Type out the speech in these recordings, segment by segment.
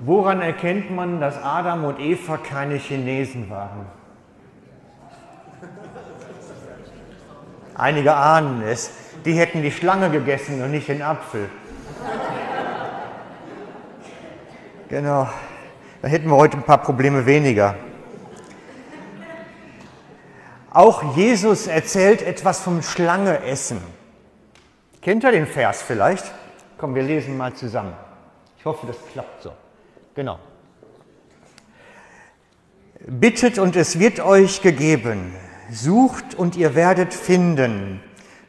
Woran erkennt man, dass Adam und Eva keine Chinesen waren? Einige ahnen es. Die hätten die Schlange gegessen und nicht den Apfel. Genau. Dann hätten wir heute ein paar Probleme weniger. Auch Jesus erzählt etwas vom Schlangeessen. Kennt ihr den Vers vielleicht? Komm, wir lesen mal zusammen. Ich hoffe, das klappt so. Genau. Bittet und es wird euch gegeben. Sucht und ihr werdet finden.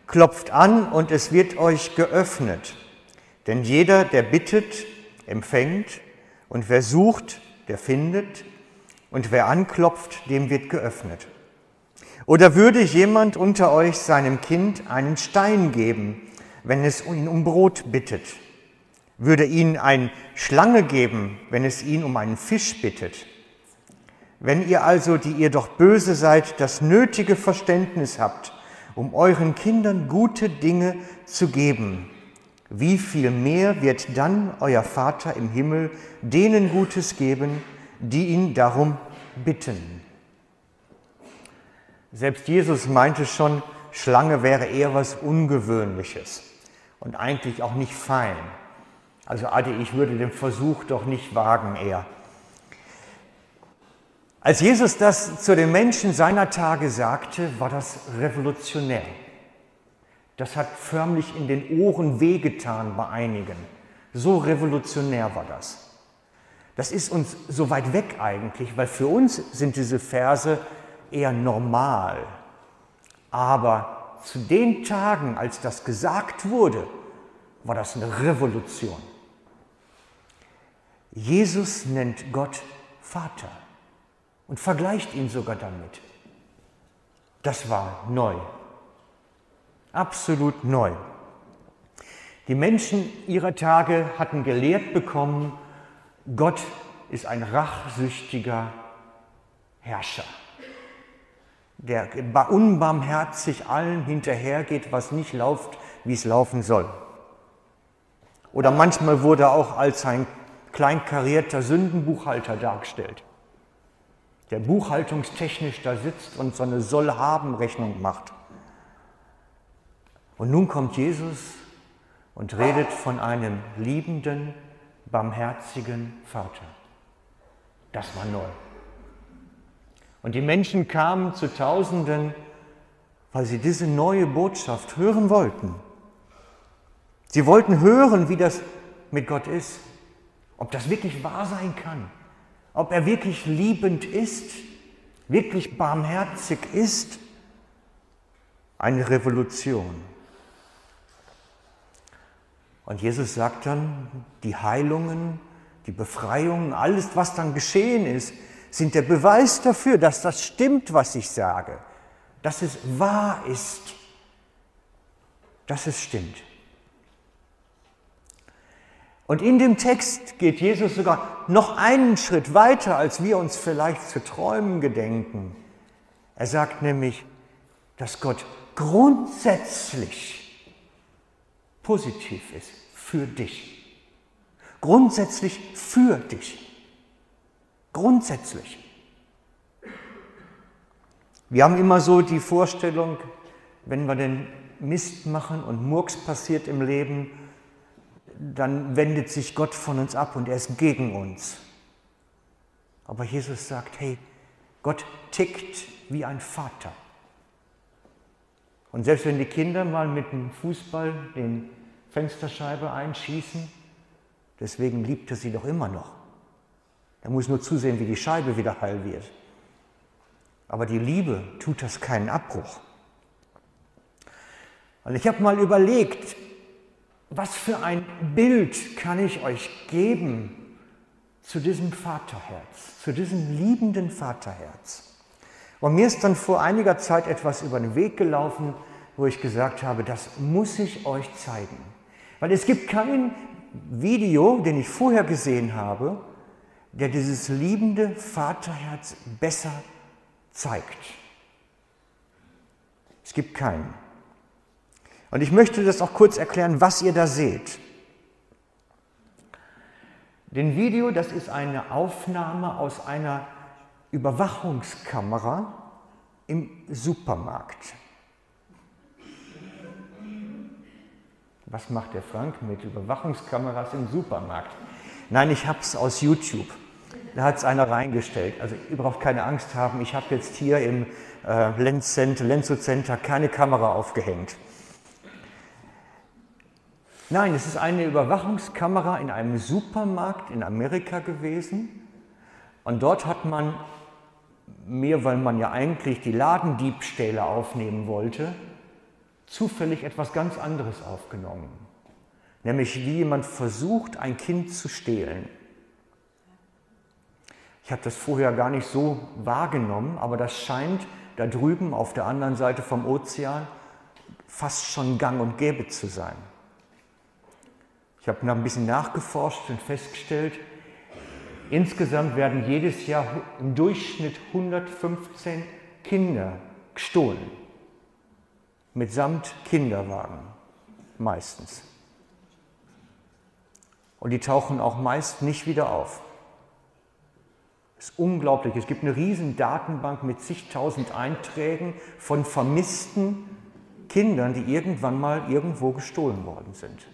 Klopft an und es wird euch geöffnet. Denn jeder, der bittet, empfängt. Und wer sucht, der findet. Und wer anklopft, dem wird geöffnet. Oder würde jemand unter euch seinem Kind einen Stein geben, wenn es ihn um Brot bittet? Würde ihn eine Schlange geben, wenn es ihn um einen Fisch bittet. Wenn ihr also, die ihr doch böse seid, das nötige Verständnis habt, um euren Kindern gute Dinge zu geben, wie viel mehr wird dann euer Vater im Himmel denen Gutes geben, die ihn darum bitten? Selbst Jesus meinte schon, Schlange wäre eher was Ungewöhnliches und eigentlich auch nicht fein. Also Adi, ich würde den Versuch doch nicht wagen eher. Als Jesus das zu den Menschen seiner Tage sagte, war das revolutionär. Das hat förmlich in den Ohren wehgetan bei einigen. So revolutionär war das. Das ist uns so weit weg eigentlich, weil für uns sind diese Verse eher normal. Aber zu den Tagen, als das gesagt wurde, war das eine Revolution. Jesus nennt Gott Vater und vergleicht ihn sogar damit. Das war neu, absolut neu. Die Menschen ihrer Tage hatten gelehrt bekommen, Gott ist ein rachsüchtiger Herrscher, der unbarmherzig allen hinterhergeht, was nicht läuft, wie es laufen soll. Oder manchmal wurde auch als ein kleinkarierter Sündenbuchhalter dargestellt, der buchhaltungstechnisch da sitzt und so eine Soll-Haben-Rechnung macht. Und nun kommt Jesus und redet von einem liebenden, barmherzigen Vater. Das war neu. Und die Menschen kamen zu Tausenden, weil sie diese neue Botschaft hören wollten. Sie wollten hören, wie das mit Gott ist. Ob das wirklich wahr sein kann, ob er wirklich liebend ist, wirklich barmherzig ist, eine Revolution. Und Jesus sagt dann, die Heilungen, die Befreiungen, alles, was dann geschehen ist, sind der Beweis dafür, dass das stimmt, was ich sage, dass es wahr ist, dass es stimmt. Und in dem Text geht Jesus sogar noch einen Schritt weiter, als wir uns vielleicht zu träumen gedenken. Er sagt nämlich, dass Gott grundsätzlich positiv ist für dich. Grundsätzlich für dich. Grundsätzlich. Wir haben immer so die Vorstellung, wenn wir den Mist machen und Murks passiert im Leben, dann wendet sich Gott von uns ab und er ist gegen uns. Aber Jesus sagt, hey, Gott tickt wie ein Vater. Und selbst wenn die Kinder mal mit dem Fußball den Fensterscheibe einschießen, deswegen liebt er sie doch immer noch. Er muss nur zusehen, wie die Scheibe wieder heil wird. Aber die Liebe tut das keinen Abbruch. Und ich habe mal überlegt, was für ein Bild kann ich euch geben zu diesem Vaterherz, zu diesem liebenden Vaterherz? Und mir ist dann vor einiger Zeit etwas über den Weg gelaufen, wo ich gesagt habe, das muss ich euch zeigen. Weil es gibt kein Video, den ich vorher gesehen habe, der dieses liebende Vaterherz besser zeigt. Es gibt keinen. Und ich möchte das auch kurz erklären, was ihr da seht. Den Video, das ist eine Aufnahme aus einer Überwachungskamera im Supermarkt. Was macht der Frank mit Überwachungskameras im Supermarkt? Nein, ich habe es aus YouTube. Da hat es einer reingestellt. Also ihr braucht keine Angst haben, ich habe jetzt hier im äh, Center, Lenzo Center keine Kamera aufgehängt. Nein, es ist eine Überwachungskamera in einem Supermarkt in Amerika gewesen. Und dort hat man mehr, weil man ja eigentlich die Ladendiebstähle aufnehmen wollte, zufällig etwas ganz anderes aufgenommen. Nämlich wie jemand versucht, ein Kind zu stehlen. Ich habe das vorher gar nicht so wahrgenommen, aber das scheint da drüben auf der anderen Seite vom Ozean fast schon gang und gäbe zu sein. Ich habe noch ein bisschen nachgeforscht und festgestellt, insgesamt werden jedes Jahr im Durchschnitt 115 Kinder gestohlen. Mitsamt Kinderwagen meistens. Und die tauchen auch meist nicht wieder auf. Das ist unglaublich. Es gibt eine riesen Datenbank mit zigtausend Einträgen von vermissten Kindern, die irgendwann mal irgendwo gestohlen worden sind.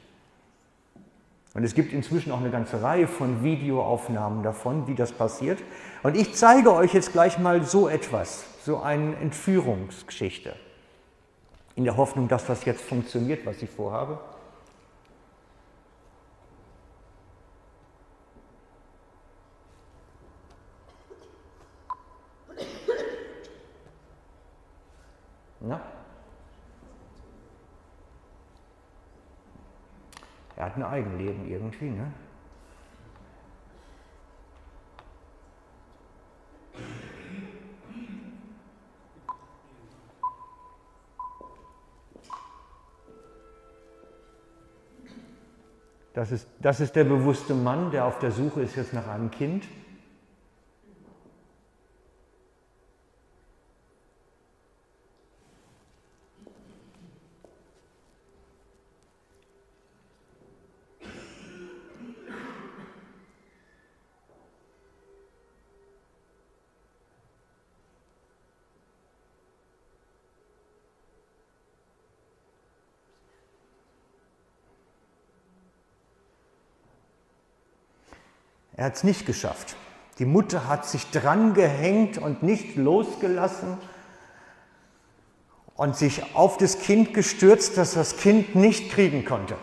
Und es gibt inzwischen auch eine ganze Reihe von Videoaufnahmen davon, wie das passiert. Und ich zeige euch jetzt gleich mal so etwas, so eine Entführungsgeschichte. In der Hoffnung, dass das jetzt funktioniert, was ich vorhabe. Na? Er hat ein Eigenleben irgendwie, ne? Das ist, das ist der bewusste Mann, der auf der Suche ist jetzt nach einem Kind. Er hat es nicht geschafft. Die Mutter hat sich dran gehängt und nicht losgelassen und sich auf das Kind gestürzt, das das Kind nicht kriegen konnte.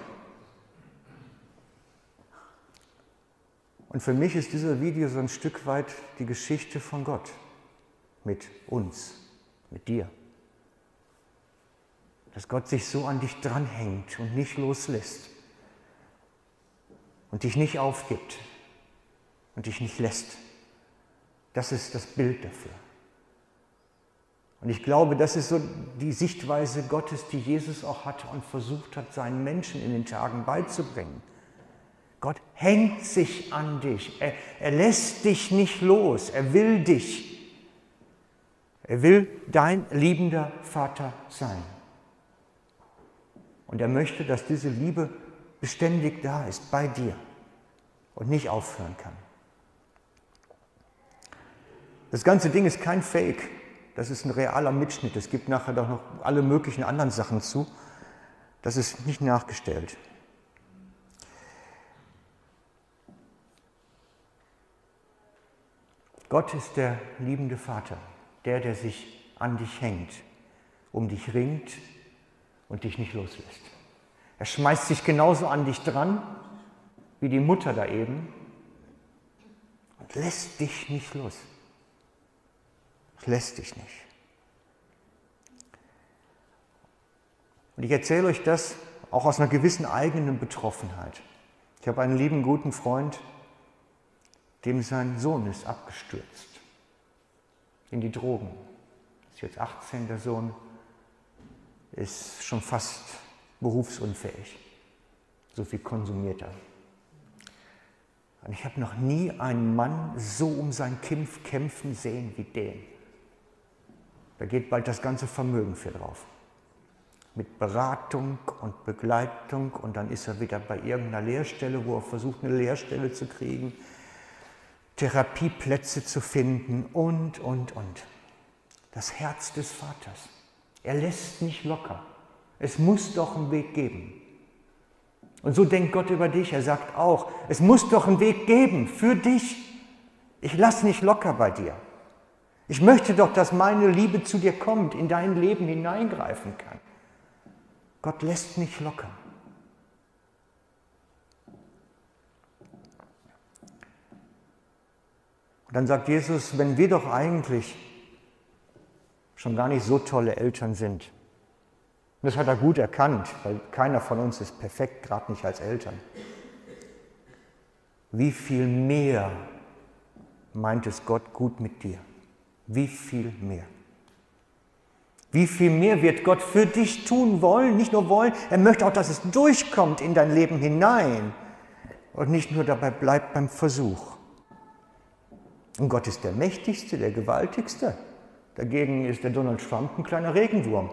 Und für mich ist dieser Video so ein Stück weit die Geschichte von Gott mit uns, mit dir. Dass Gott sich so an dich dranhängt und nicht loslässt und dich nicht aufgibt, und dich nicht lässt. Das ist das Bild dafür. Und ich glaube, das ist so die Sichtweise Gottes, die Jesus auch hatte und versucht hat, seinen Menschen in den Tagen beizubringen. Gott hängt sich an dich. Er, er lässt dich nicht los. Er will dich. Er will dein liebender Vater sein. Und er möchte, dass diese Liebe beständig da ist bei dir und nicht aufhören kann. Das ganze Ding ist kein Fake. Das ist ein realer Mitschnitt. Es gibt nachher doch noch alle möglichen anderen Sachen zu. Das ist nicht nachgestellt. Gott ist der liebende Vater, der, der sich an dich hängt, um dich ringt und dich nicht loslässt. Er schmeißt sich genauso an dich dran wie die Mutter da eben und lässt dich nicht los. Es lässt dich nicht. Und ich erzähle euch das auch aus einer gewissen eigenen Betroffenheit. Ich habe einen lieben, guten Freund, dem sein Sohn ist abgestürzt in die Drogen. Ist jetzt 18, der Sohn, ist schon fast berufsunfähig. So viel konsumiert er. Und ich habe noch nie einen Mann so um sein Kind kämpfen sehen wie den. Da geht bald das ganze Vermögen für drauf. mit Beratung und Begleitung und dann ist er wieder bei irgendeiner Lehrstelle, wo er versucht, eine Lehrstelle zu kriegen, Therapieplätze zu finden und, und, und. Das Herz des Vaters. Er lässt nicht locker. Es muss doch einen Weg geben. Und so denkt Gott über dich. Er sagt auch, es muss doch einen Weg geben für dich. Ich lasse nicht locker bei dir. Ich möchte doch, dass meine Liebe zu dir kommt, in dein Leben hineingreifen kann. Gott lässt nicht locker. Und dann sagt Jesus, wenn wir doch eigentlich schon gar nicht so tolle Eltern sind, und das hat er gut erkannt, weil keiner von uns ist perfekt, gerade nicht als Eltern. Wie viel mehr meint es Gott gut mit dir? Wie viel mehr? Wie viel mehr wird Gott für dich tun wollen? Nicht nur wollen, er möchte auch, dass es durchkommt in dein Leben hinein und nicht nur dabei bleibt beim Versuch. Und Gott ist der Mächtigste, der Gewaltigste. Dagegen ist der Donald Trump ein kleiner Regenwurm.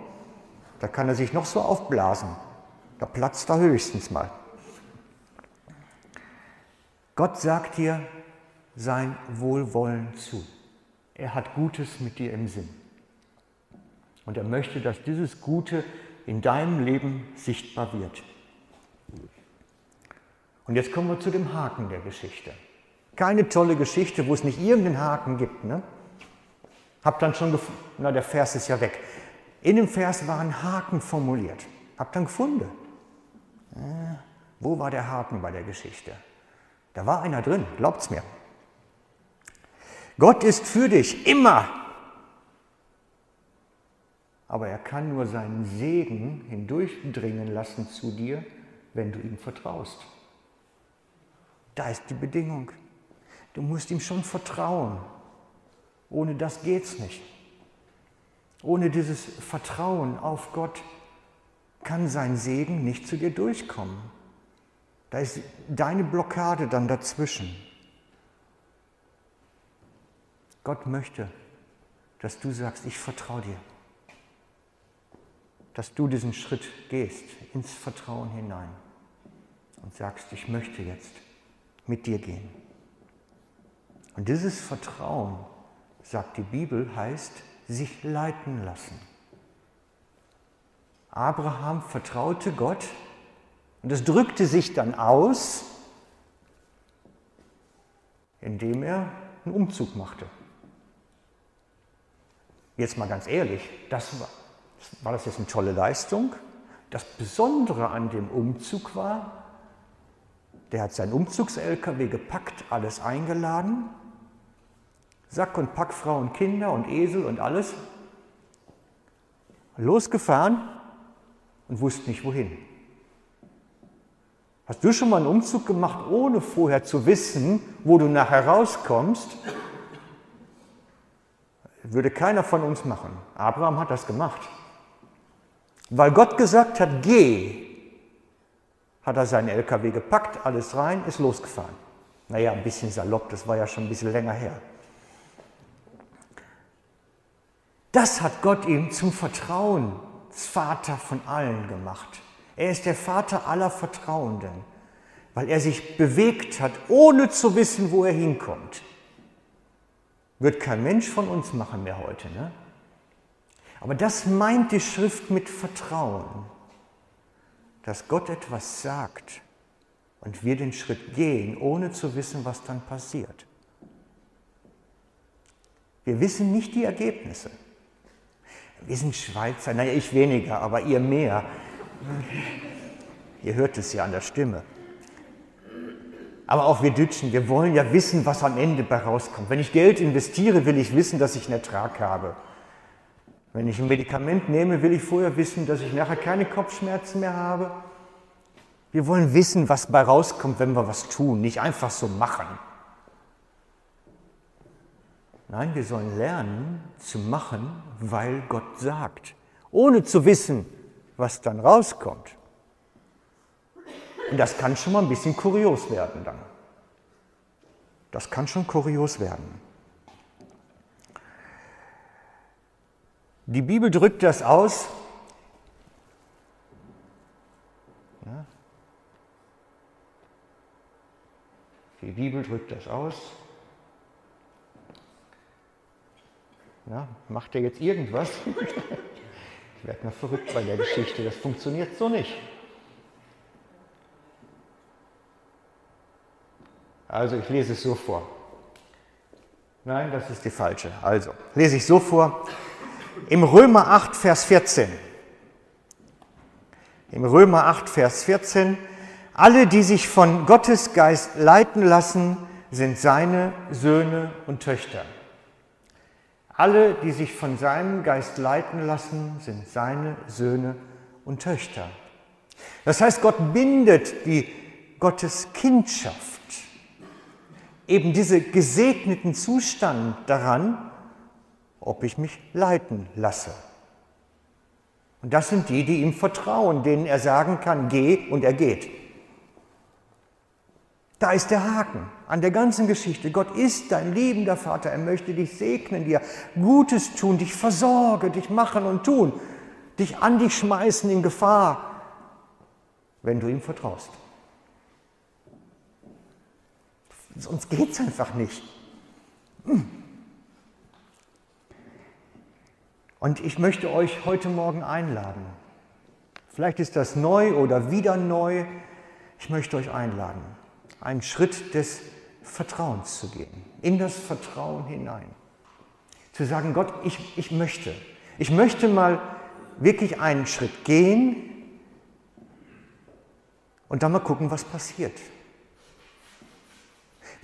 Da kann er sich noch so aufblasen. Da platzt er höchstens mal. Gott sagt dir sein Wohlwollen zu. Er hat Gutes mit dir im Sinn. Und er möchte, dass dieses Gute in deinem Leben sichtbar wird. Und jetzt kommen wir zu dem Haken der Geschichte. Keine tolle Geschichte, wo es nicht irgendeinen Haken gibt. Ne? Hab dann schon gefunden, na der Vers ist ja weg. In dem Vers war ein Haken formuliert. Hab dann gefunden. Äh, wo war der Haken bei der Geschichte? Da war einer drin, glaubt's mir. Gott ist für dich immer. Aber er kann nur seinen Segen hindurchdringen lassen zu dir, wenn du ihm vertraust. Da ist die Bedingung. Du musst ihm schon vertrauen. Ohne das geht's nicht. Ohne dieses Vertrauen auf Gott kann sein Segen nicht zu dir durchkommen. Da ist deine Blockade dann dazwischen. Gott möchte, dass du sagst, ich vertraue dir. Dass du diesen Schritt gehst ins Vertrauen hinein und sagst, ich möchte jetzt mit dir gehen. Und dieses Vertrauen, sagt die Bibel, heißt sich leiten lassen. Abraham vertraute Gott und es drückte sich dann aus, indem er einen Umzug machte. Jetzt mal ganz ehrlich, das war, war das jetzt eine tolle Leistung? Das Besondere an dem Umzug war, der hat seinen Umzugs-LKW gepackt, alles eingeladen Sack und Pack, Frau und Kinder und Esel und alles. Losgefahren und wusste nicht wohin. Hast du schon mal einen Umzug gemacht, ohne vorher zu wissen, wo du nachher rauskommst? Würde keiner von uns machen. Abraham hat das gemacht. Weil Gott gesagt hat, geh, hat er seinen LKW gepackt, alles rein, ist losgefahren. Naja, ein bisschen salopp, das war ja schon ein bisschen länger her. Das hat Gott ihm zum Vertrauensvater von allen gemacht. Er ist der Vater aller Vertrauenden, weil er sich bewegt hat, ohne zu wissen, wo er hinkommt. Wird kein Mensch von uns machen mehr heute. Ne? Aber das meint die Schrift mit Vertrauen, dass Gott etwas sagt und wir den Schritt gehen, ohne zu wissen, was dann passiert. Wir wissen nicht die Ergebnisse. Wir sind Schweizer, naja, ich weniger, aber ihr mehr. Ihr hört es ja an der Stimme. Aber auch wir Deutschen, wir wollen ja wissen, was am Ende bei rauskommt. Wenn ich Geld investiere, will ich wissen, dass ich einen Ertrag habe. Wenn ich ein Medikament nehme, will ich vorher wissen, dass ich nachher keine Kopfschmerzen mehr habe. Wir wollen wissen, was bei rauskommt, wenn wir was tun, nicht einfach so machen. Nein, wir sollen lernen zu machen, weil Gott sagt, ohne zu wissen, was dann rauskommt. Und das kann schon mal ein bisschen kurios werden dann. Das kann schon kurios werden. Die Bibel drückt das aus. Die Bibel drückt das aus. Ja, macht er jetzt irgendwas? ich werde mal verrückt bei der Geschichte, das funktioniert so nicht. Also ich lese es so vor. Nein, das ist die falsche. Also lese ich so vor. Im Römer 8, Vers 14. Im Römer 8, Vers 14. Alle, die sich von Gottes Geist leiten lassen, sind seine Söhne und Töchter. Alle, die sich von seinem Geist leiten lassen, sind seine Söhne und Töchter. Das heißt, Gott bindet die Gottes Kindschaft, eben diese gesegneten Zustand daran, ob ich mich leiten lasse. Und das sind die, die ihm vertrauen, denen er sagen kann, geh und er geht. Da ist der Haken an der ganzen Geschichte. Gott ist dein liebender Vater. Er möchte dich segnen, dir Gutes tun, dich versorgen, dich machen und tun, dich an dich schmeißen in Gefahr, wenn du ihm vertraust. Sonst geht es einfach nicht. Hm. Und ich möchte euch heute Morgen einladen. Vielleicht ist das neu oder wieder neu. Ich möchte euch einladen einen Schritt des Vertrauens zu gehen, in das Vertrauen hinein. Zu sagen, Gott, ich, ich möchte, ich möchte mal wirklich einen Schritt gehen und dann mal gucken, was passiert.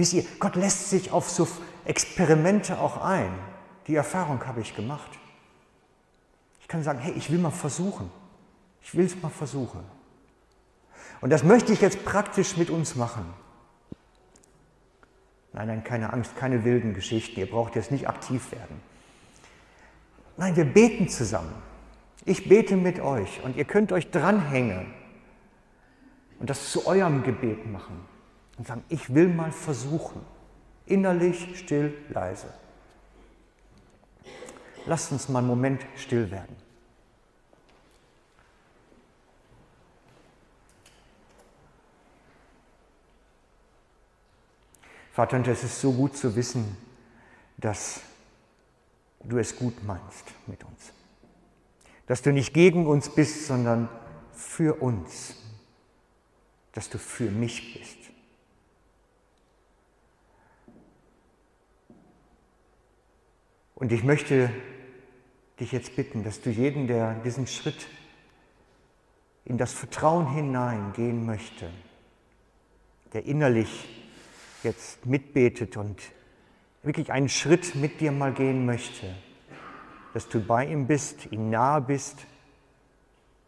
Wisst ihr, Gott lässt sich auf so Experimente auch ein. Die Erfahrung habe ich gemacht. Ich kann sagen, hey, ich will mal versuchen. Ich will es mal versuchen. Und das möchte ich jetzt praktisch mit uns machen. Nein, nein, keine Angst, keine wilden Geschichten. Ihr braucht jetzt nicht aktiv werden. Nein, wir beten zusammen. Ich bete mit euch und ihr könnt euch dranhängen und das zu eurem Gebet machen und sagen, ich will mal versuchen. Innerlich, still, leise. Lasst uns mal einen Moment still werden. Vater, und es ist so gut zu wissen, dass du es gut meinst mit uns. Dass du nicht gegen uns bist, sondern für uns. Dass du für mich bist. Und ich möchte dich jetzt bitten, dass du jeden, der diesen Schritt in das Vertrauen hineingehen möchte, der innerlich jetzt mitbetet und wirklich einen Schritt mit dir mal gehen möchte, dass du bei ihm bist, ihm nahe bist,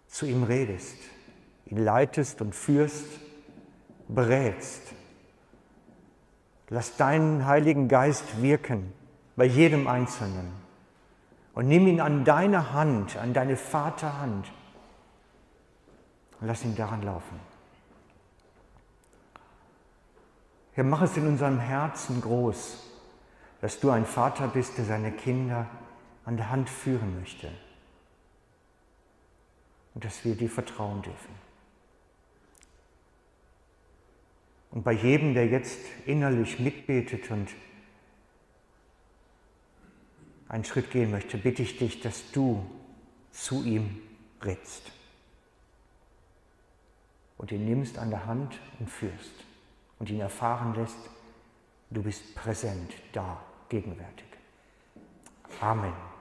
zu ihm redest, ihn leitest und führst, berätst. Lass deinen Heiligen Geist wirken bei jedem Einzelnen und nimm ihn an deine Hand, an deine Vaterhand und lass ihn daran laufen. Herr, mach es in unserem Herzen groß, dass du ein Vater bist, der seine Kinder an der Hand führen möchte. Und dass wir dir vertrauen dürfen. Und bei jedem, der jetzt innerlich mitbetet und einen Schritt gehen möchte, bitte ich dich, dass du zu ihm rätst und ihn nimmst an der Hand und führst und ihn erfahren lässt, du bist präsent, da, gegenwärtig. Amen.